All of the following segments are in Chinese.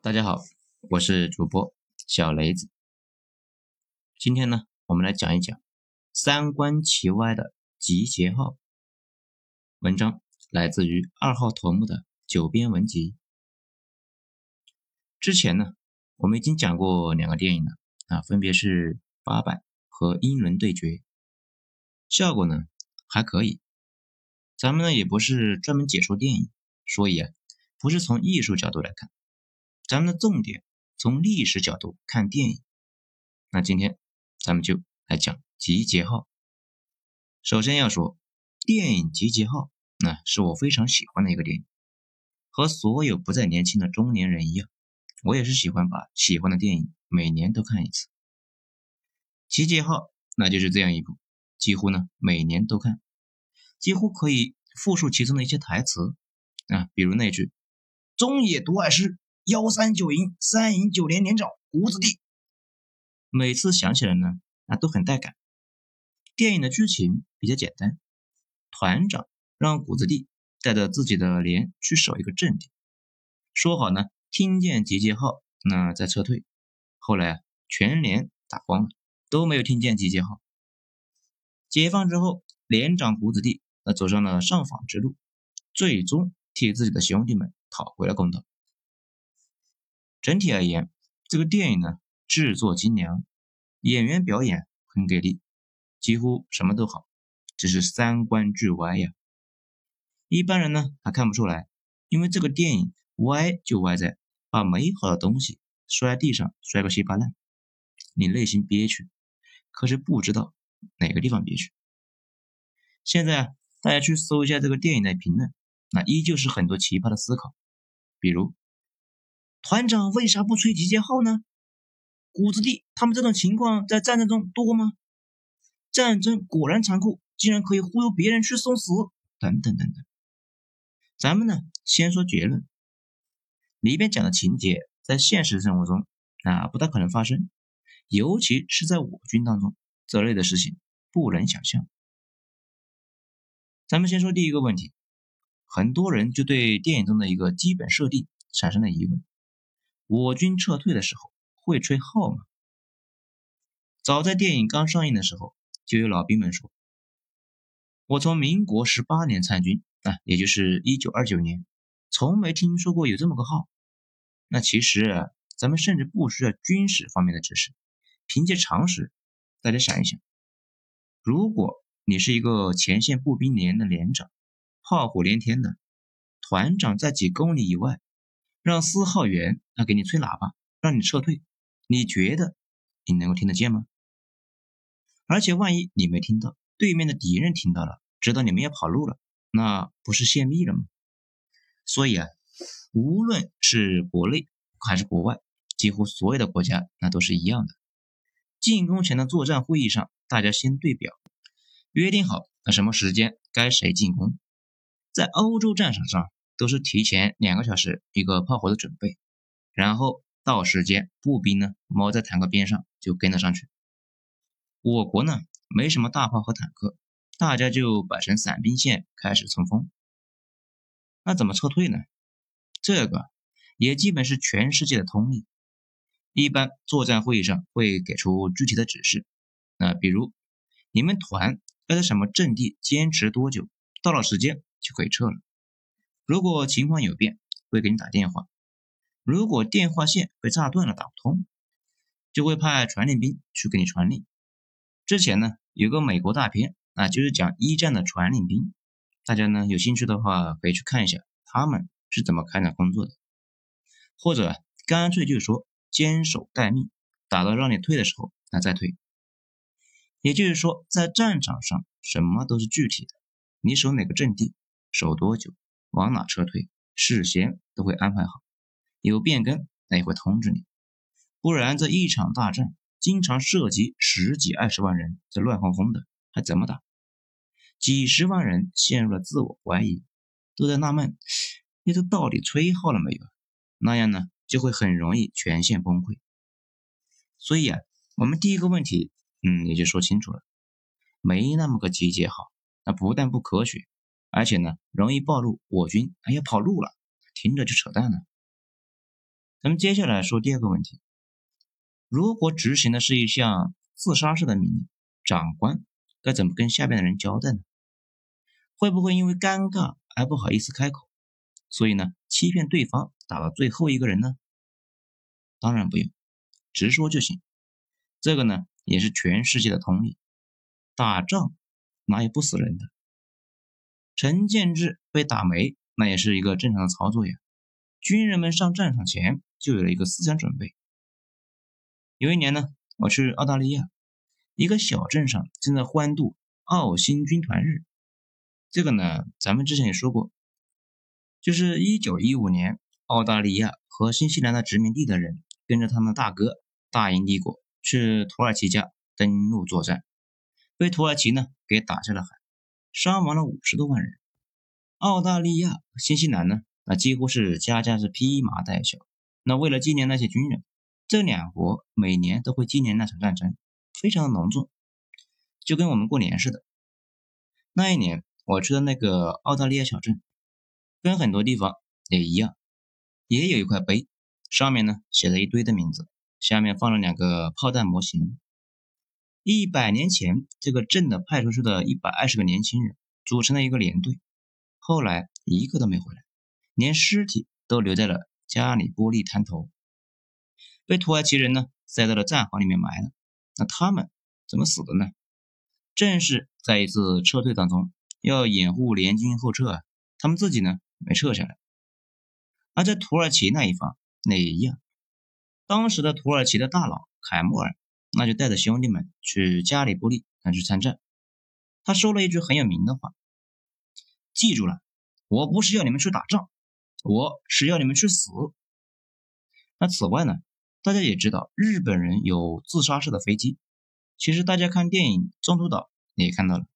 大家好，我是主播小雷子。今天呢，我们来讲一讲三观齐歪的集结号。文章来自于二号头目的九编文集。之前呢，我们已经讲过两个电影了啊，分别是《八佰》和《英伦对决》，效果呢还可以。咱们呢也不是专门解说电影，所以啊，不是从艺术角度来看。咱们的重点从历史角度看电影，那今天咱们就来讲《集结号》。首先要说，电影《集结号》那是我非常喜欢的一个电影，和所有不再年轻的中年人一样，我也是喜欢把喜欢的电影每年都看一次。《集结号》那就是这样一部，几乎呢每年都看，几乎可以复述其中的一些台词啊，比如那句“中野独爱师”。幺三九营三营九连连长谷子地，每次想起来呢，那都很带感。电影的剧情比较简单，团长让谷子地带着自己的连去守一个阵地，说好呢，听见集结号那再撤退。后来啊，全连打光了，都没有听见集结号。解放之后，连长谷子地那走上了上访之路，最终替自己的兄弟们讨回了公道。整体而言，这个电影呢制作精良，演员表演很给力，几乎什么都好，只是三观巨歪呀。一般人呢还看不出来，因为这个电影歪就歪在把美好的东西摔地上摔个稀巴烂，你内心憋屈，可是不知道哪个地方憋屈。现在啊，大家去搜一下这个电影的评论，那依旧是很多奇葩的思考，比如。团长为啥不吹集结号呢？谷子地他们这种情况在战争中多吗？战争果然残酷，竟然可以忽悠别人去送死，等等等等。咱们呢，先说结论。里边讲的情节在现实生活中啊不大可能发生，尤其是在我军当中，这类的事情不能想象。咱们先说第一个问题，很多人就对电影中的一个基本设定产生了疑问。我军撤退的时候会吹号吗？早在电影刚上映的时候，就有老兵们说：“我从民国十八年参军啊，也就是一九二九年，从没听说过有这么个号。”那其实咱们甚至不需要军事方面的知识，凭借常识，大家想一想：如果你是一个前线步兵连的连长，炮火连天的，团长在几公里以外。让司号员啊给你吹喇叭，让你撤退，你觉得你能够听得见吗？而且万一你没听到，对面的敌人听到了，知道你们要跑路了，那不是泄密了吗？所以啊，无论是国内还是国外，几乎所有的国家那都是一样的。进攻前的作战会议上，大家先对表，约定好那什么时间该谁进攻。在欧洲战场上。都是提前两个小时一个炮火的准备，然后到时间步兵呢猫在坦克边上就跟了上去。我国呢没什么大炮和坦克，大家就摆成散兵线开始冲锋。那怎么撤退呢？这个也基本是全世界的通例。一般作战会议上会给出具体的指示，那比如你们团要在什么阵地坚持多久，到了时间就可以撤了。如果情况有变，会给你打电话。如果电话线被炸断了，打不通，就会派传令兵去给你传令。之前呢，有个美国大片啊，就是讲一战的传令兵。大家呢有兴趣的话，可以去看一下他们是怎么开展工作的，或者干脆就说坚守待命，打到让你退的时候，那再退。也就是说，在战场上什么都是具体的，你守哪个阵地，守多久。往哪撤退，事先都会安排好，有变更那也会通知你。不然这一场大战经常涉及十几二十万人，这乱哄哄的还怎么打？几十万人陷入了自我怀疑，都在纳闷：你这到底吹号了没有？那样呢，就会很容易全线崩溃。所以啊，我们第一个问题，嗯，也就说清楚了，没那么个集结好，那不但不科学。而且呢，容易暴露我军还要跑路了，听着就扯淡了。咱们接下来说第二个问题：如果执行的是一项自杀式的命令，长官该怎么跟下边的人交代呢？会不会因为尴尬而不好意思开口，所以呢欺骗对方打到最后一个人呢？当然不用，直说就行。这个呢也是全世界的通例。打仗哪有不死人的？陈建志被打没，那也是一个正常的操作呀。军人们上战场前就有了一个思想准备。有一年呢，我去澳大利亚，一个小镇上正在欢度澳新军团日。这个呢，咱们之前也说过，就是一九一五年，澳大利亚和新西兰的殖民地的人跟着他们大哥大英帝国去土耳其家登陆作战，被土耳其呢给打下了海，伤亡了五十多万人。澳大利亚、新西兰呢，那几乎是家家是披麻戴孝。那为了纪念那些军人，这两国每年都会纪念那场战争，非常的隆重，就跟我们过年似的。那一年。我去的那个澳大利亚小镇，跟很多地方也一样，也有一块碑，上面呢写了一堆的名字，下面放了两个炮弹模型。一百年前，这个镇的派出所的一百二十个年轻人组成了一个连队，后来一个都没回来，连尸体都留在了加里波利滩头，被土耳其人呢塞到了战壕里面埋了。那他们怎么死的呢？正是在一次撤退当中。要掩护联军后撤啊，他们自己呢没撤下来。而在土耳其那一方，那也一样。当时的土耳其的大佬凯莫尔，那就带着兄弟们去加里波利那去参战。他说了一句很有名的话：“记住了，我不是要你们去打仗，我是要你们去死。”那此外呢，大家也知道日本人有自杀式的飞机。其实大家看电影《中途岛》也看到了。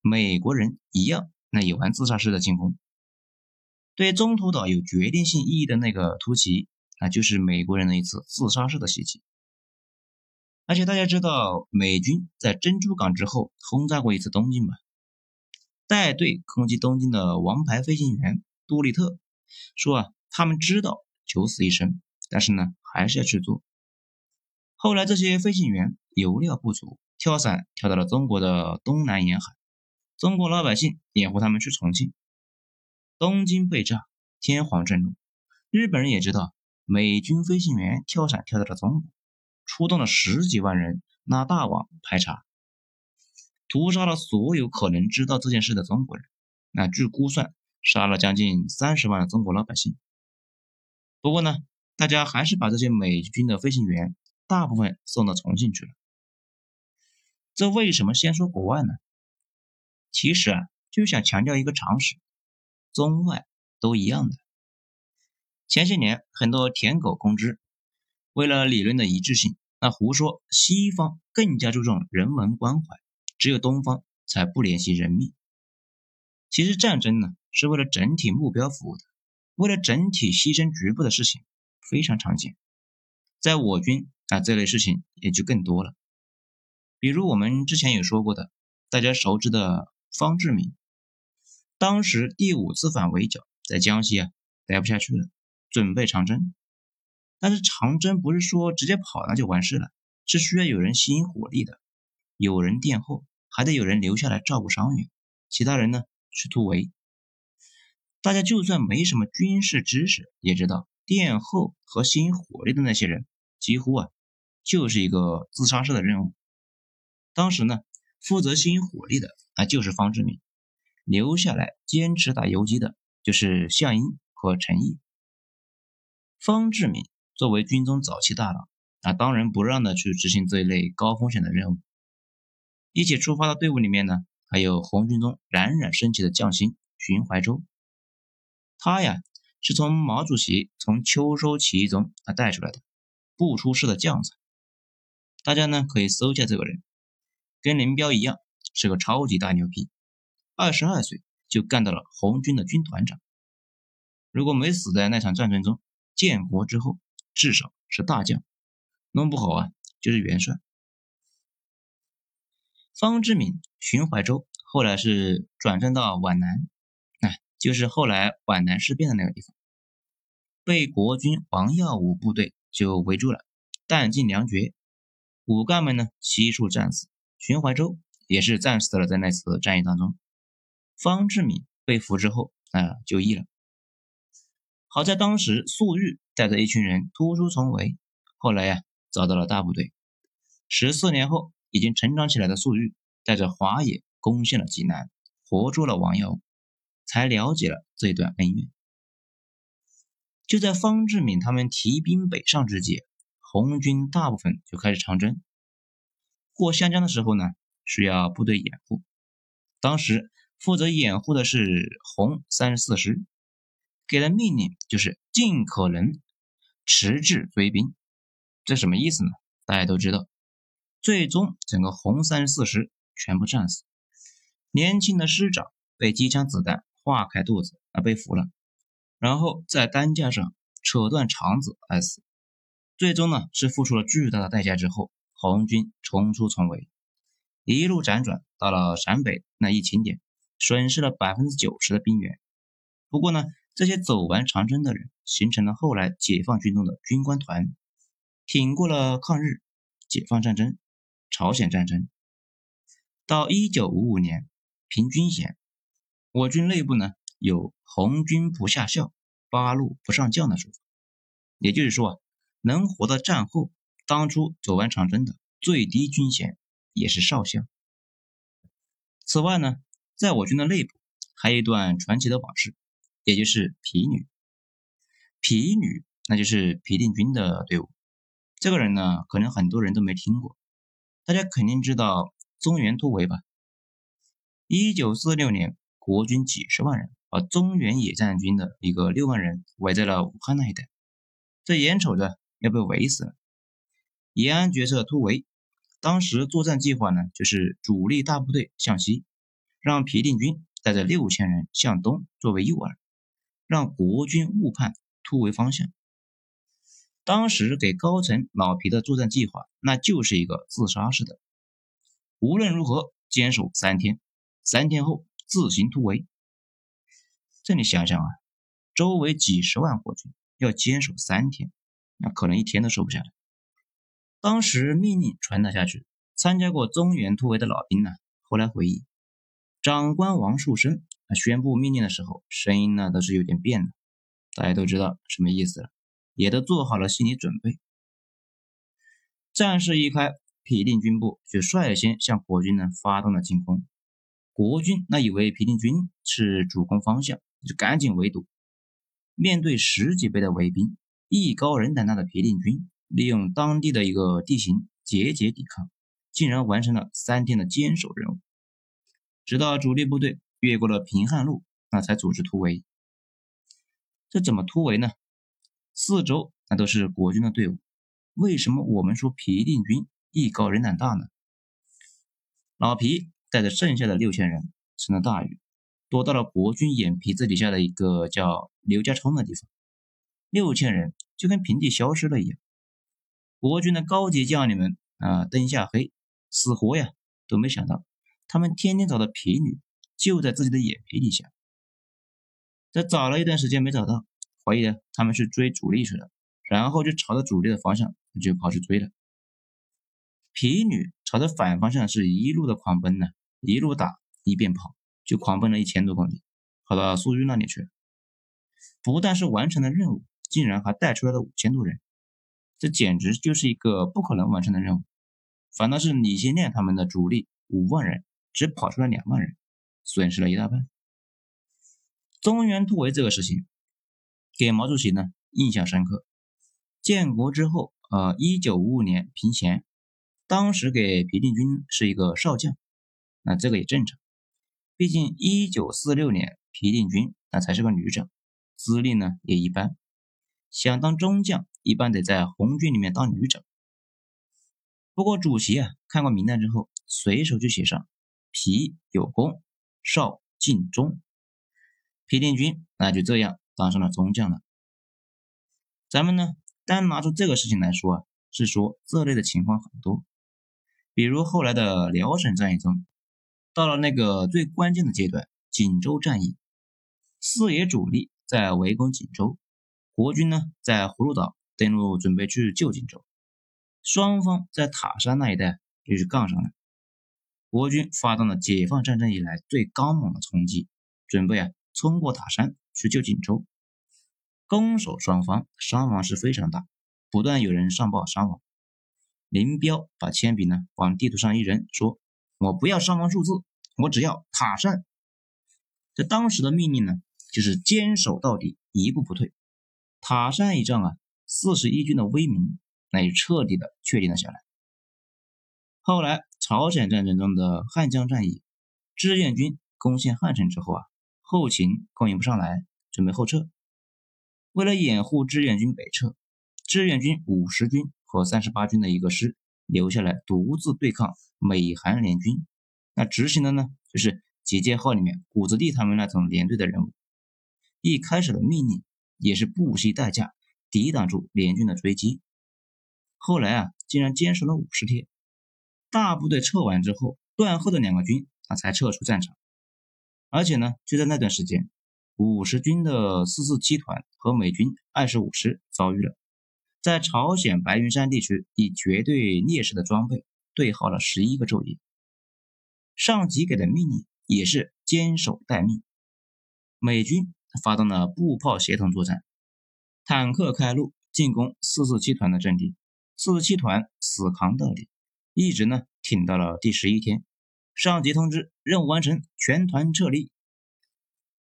美国人一样，那也玩自杀式的进攻。对中途岛有决定性意义的那个突袭，那就是美国人的一次自杀式的袭击。而且大家知道，美军在珍珠港之后轰炸过一次东京吧？带队攻击东京的王牌飞行员杜立特说啊，他们知道九死一生，但是呢，还是要去做。后来这些飞行员油料不足，跳伞跳到了中国的东南沿海。中国老百姓掩护他们去重庆，东京被炸，天皇震怒。日本人也知道美军飞行员跳伞跳到了中国，出动了十几万人拉大网排查，屠杀了所有可能知道这件事的中国人。那据估算，杀了将近三十万的中国老百姓。不过呢，大家还是把这些美军的飞行员大部分送到重庆去了。这为什么先说国外呢？其实啊，就想强调一个常识，中外都一样的。前些年很多舔狗公知，为了理论的一致性，那胡说西方更加注重人文关怀，只有东方才不怜惜人命。其实战争呢，是为了整体目标服务的，为了整体牺牲局部的事情非常常见。在我军啊，这类事情也就更多了。比如我们之前有说过的，大家熟知的。方志敏当时第五次反围剿，在江西啊待不下去了，准备长征。但是长征不是说直接跑那就完事了，是需要有人吸引火力的，有人殿后，还得有人留下来照顾伤员，其他人呢去突围。大家就算没什么军事知识，也知道殿后和吸引火力的那些人，几乎啊就是一个自杀式的任务。当时呢。负责吸引火力的啊，就是方志敏；留下来坚持打游击的，就是项英和陈毅。方志敏作为军中早期大佬，啊，当仁不让的去执行这一类高风险的任务。一起出发的队伍里面呢，还有红军中冉冉升起的将星荀怀洲。他呀，是从毛主席从秋收起义中啊带出来的，不出事的将才。大家呢可以搜一下这个人。跟林彪一样，是个超级大牛逼，二十二岁就干到了红军的军团长。如果没死在那场战争中，建国之后至少是大将，弄不好啊就是元帅。方志敏、荀淮洲后来是转战到皖南，哎，就是后来皖南事变的那个地方。被国军王耀武部队就围住了，弹尽粮绝，武干们呢悉数战死。荀淮洲也是战死了在那次战役当中。方志敏被俘之后啊就义了。好在当时粟裕带着一群人突出重围，后来呀找到了大部队。十四年后，已经成长起来的粟裕带着华野攻陷了济南，活捉了王耀武，才了解了这段恩怨。就在方志敏他们提兵北上之际，红军大部分就开始长征。过湘江的时候呢，需要部队掩护。当时负责掩护的是红三十四师，给的命令就是尽可能迟滞追兵。这什么意思呢？大家都知道，最终整个红三十四师全部战死，年轻的师长被机枪子弹划开肚子而被俘了。然后在担架上扯断肠子而死，最终呢是付出了巨大的代价之后，红军冲出重围，一路辗转到了陕北那一情点，损失了百分之九十的兵员。不过呢，这些走完长征的人，形成了后来解放军中的军官团，挺过了抗日、解放战争、朝鲜战争。到一九五五年评军衔，我军内部呢。有红军不下校，八路不上将的说法，也就是说啊，能活到战后，当初走完长征的最低军衔也是少校。此外呢，在我军的内部还有一段传奇的往事，也就是皮女。皮女那就是皮定均的队伍，这个人呢，可能很多人都没听过，大家肯定知道中原突围吧？一九四六年，国军几十万人。把中原野战军的一个六万人围在了武汉那一带，这眼瞅着要被围死了。延安决策突围，当时作战计划呢，就是主力大部队向西，让皮定均带着六千人向东作为诱饵，让国军误判突围方向。当时给高层老皮的作战计划，那就是一个自杀式的，无论如何坚守三天，三天后自行突围。这你想想啊，周围几十万国军要坚守三天，那可能一天都守不下来。当时命令传达下去，参加过中原突围的老兵呢，后来回忆，长官王树声宣布命令的时候，声音呢都是有点变的。大家都知道什么意思了，也都做好了心理准备。战事一开，皮定均部就率先向国军呢发动了进攻。国军那以为皮定均是主攻方向。就赶紧围堵，面对十几倍的围兵，艺高人胆大的皮定均利用当地的一个地形节节抵抗，竟然完成了三天的坚守任务。直到主力部队越过了平汉路，那才组织突围。这怎么突围呢？四周那都是国军的队伍，为什么我们说皮定均艺高人胆大呢？老皮带着剩下的六千人成了大雨。躲到了国军眼皮子底下的一个叫刘家冲的地方，六千人就跟平地消失了一样。国军的高级将领们啊，灯下黑，死活呀都没想到，他们天天找的皮女就在自己的眼皮底下。这找了一段时间没找到，怀疑呢他们是追主力去了，然后就朝着主力的方向就跑去追了。皮女朝着反方向是一路的狂奔呢，一路打一边跑。就狂奔了一千多公里，跑到粟裕那里去了。不但是完成了任务，竟然还带出来了五千多人，这简直就是一个不可能完成的任务。反倒是李先念他们的主力五万人，只跑出来两万人，损失了一大半。中原突围这个事情，给毛主席呢印象深刻。建国之后，呃，一九五五年平衔，当时给皮定均是一个少将，那这个也正常。毕竟，一九四六年皮定均那才是个旅长，资历呢也一般。想当中将，一般得在红军里面当旅长。不过主席啊看过名单之后，随手就写上皮有功，少敬忠。皮定均那就这样当上了中将了。咱们呢单拿出这个事情来说啊，是说这类的情况很多，比如后来的辽沈战役中。到了那个最关键的阶段，锦州战役，四野主力在围攻锦州，国军呢在葫芦岛登陆，准备去救锦州。双方在塔山那一带就是杠上了。国军发动了解放战争以来最刚猛的冲击，准备啊冲过塔山去救锦州。攻守双方伤亡是非常大，不断有人上报伤亡。林彪把铅笔呢往地图上一扔，说：“我不要伤亡数字，我只要塔山。”这当时的命令呢，就是坚守到底，一步不退。塔山一仗啊，四十一军的威名那就彻底的确定了下来。后来朝鲜战争中的汉江战役，志愿军攻陷汉城之后啊，后勤供应不上来，准备后撤。为了掩护志愿军北撤，志愿军五十军和三十八军的一个师留下来独自对抗美韩联军。那执行的呢，就是集结号里面谷子地他们那种连队的任务。一开始的命令。也是不惜代价抵挡住联军的追击，后来啊，竟然坚守了五十天。大部队撤完之后，断后的两个军啊才撤出战场。而且呢，就在那段时间，五十军的四四七团和美军二十五师遭遇了，在朝鲜白云山地区以绝对劣势的装备对耗了十一个昼夜。上级给的命令也是坚守待命，美军。发动了步炮协同作战，坦克开路进攻四四七团的阵地，四四七团死扛到底，一直呢挺到了第十一天。上级通知任务完成，全团撤离。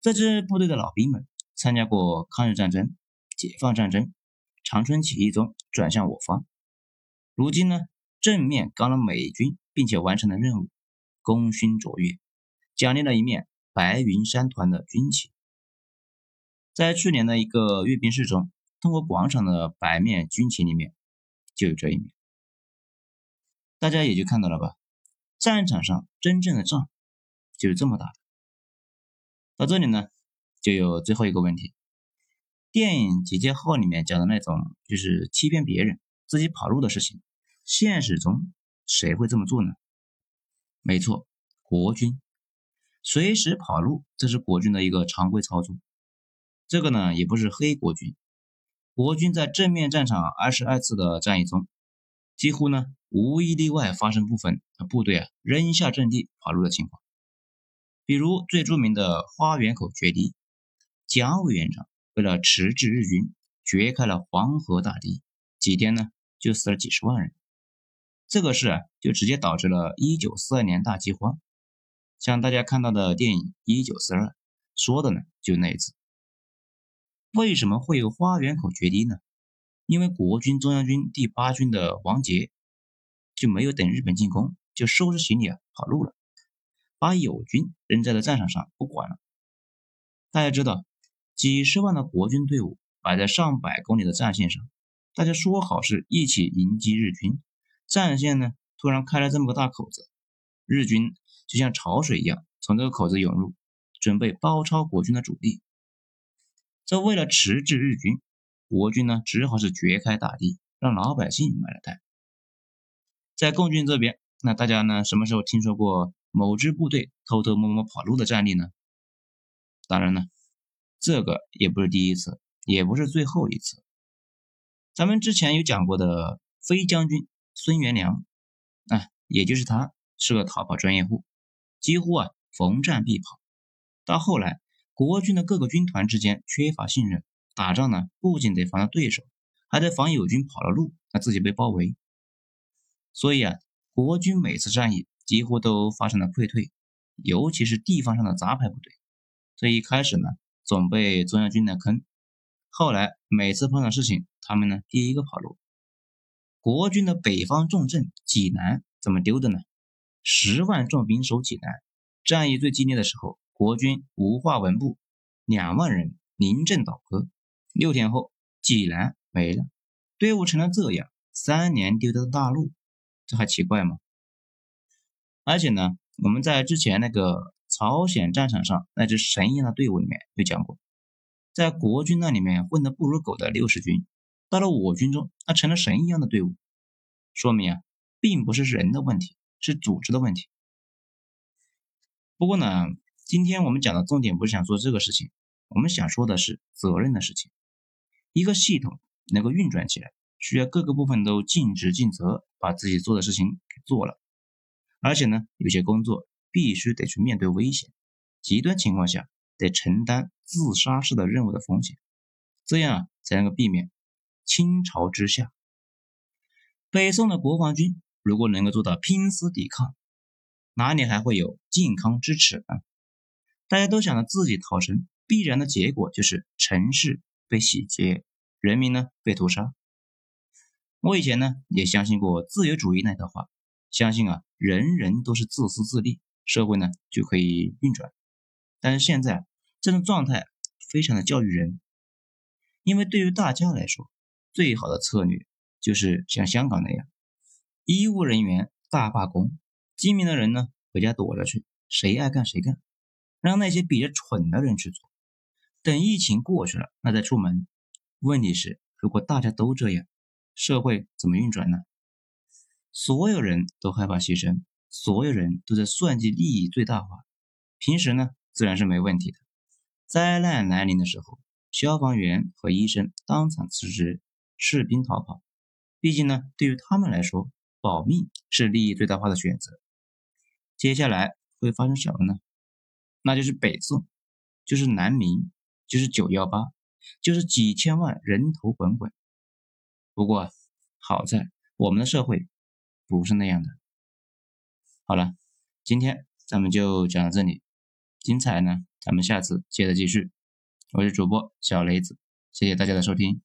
这支部队的老兵们参加过抗日战争、解放战争、长春起义中转向我方，如今呢正面刚了美军，并且完成了任务，功勋卓越，奖励了一面白云山团的军旗。在去年的一个阅兵式中，通过广场的白面军旗里面就有这一面，大家也就看到了吧？战场上真正的仗就是这么打的。到这里呢，就有最后一个问题：电影《集结号》里面讲的那种就是欺骗别人、自己跑路的事情，现实中谁会这么做呢？没错，国军随时跑路，这是国军的一个常规操作。这个呢也不是黑国军，国军在正面战场二十二次的战役中，几乎呢无一例外发生部分部队啊扔下阵地跑路的情况。比如最著名的花园口决堤，蒋委员长为了迟滞日军，掘开了黄河大堤，几天呢就死了几十万人。这个事啊就直接导致了一九四二年大饥荒。像大家看到的电影《一九四二》说的呢就那一次。为什么会有花园口决堤呢？因为国军中央军第八军的王杰就没有等日本进攻，就收拾行李啊跑路了，把友军扔在了战场上不管了。大家知道，几十万的国军队伍摆在上百公里的战线上，大家说好是一起迎击日军，战线呢突然开了这么个大口子，日军就像潮水一样从这个口子涌入，准备包抄国军的主力。这为了迟滞日军，国军呢只好是掘开大堤，让老百姓买了单。在共军这边，那大家呢什么时候听说过某支部队偷偷摸摸跑路的战例呢？当然了，这个也不是第一次，也不是最后一次。咱们之前有讲过的飞将军孙元良，啊，也就是他是个逃跑专业户，几乎啊逢战必跑。到后来。国军的各个军团之间缺乏信任，打仗呢不仅得防着对手，还得防友军跑了路，那自己被包围。所以啊，国军每次战役几乎都发生了溃退，尤其是地方上的杂牌部队。这一开始呢，总被中央军的坑，后来每次碰到事情，他们呢第一个跑路。国军的北方重镇济南怎么丢的呢？十万重兵守济南，战役最激烈的时候。国军无化文部两万人临阵倒戈，六天后济南没了，队伍成了这样，三年丢的大陆，这还奇怪吗？而且呢，我们在之前那个朝鲜战场上那支神一样的队伍里面有讲过，在国军那里面混得不如狗的六十军，到了我军中，那成了神一样的队伍，说明啊，并不是人的问题，是组织的问题。不过呢。今天我们讲的重点不是想说这个事情，我们想说的是责任的事情。一个系统能够运转起来，需要各个部分都尽职尽责，把自己做的事情给做了。而且呢，有些工作必须得去面对危险，极端情况下得承担自杀式的任务的风险，这样啊才能够避免倾巢之下。北宋的国防军如果能够做到拼死抵抗，哪里还会有靖康之耻呢？大家都想着自己逃生，必然的结果就是城市被洗劫，人民呢被屠杀。我以前呢也相信过自由主义那套话，相信啊人人都是自私自利，社会呢就可以运转。但是现在这种状态非常的教育人，因为对于大家来说，最好的策略就是像香港那样，医务人员大罢工。精明的人呢，回家躲着去，谁爱干谁干，让那些比较蠢的人去做。等疫情过去了，那再出门。问题是，如果大家都这样，社会怎么运转呢？所有人都害怕牺牲，所有人都在算计利益最大化。平时呢，自然是没问题的。灾难来临的时候，消防员和医生当场辞职，士兵逃跑。毕竟呢，对于他们来说，保命是利益最大化的选择。接下来会发生什么呢？那就是北宋，就是南明，就是九幺八，就是几千万人头滚滚。不过好在我们的社会不是那样的。好了，今天咱们就讲到这里，精彩呢，咱们下次接着继续。我是主播小雷子，谢谢大家的收听。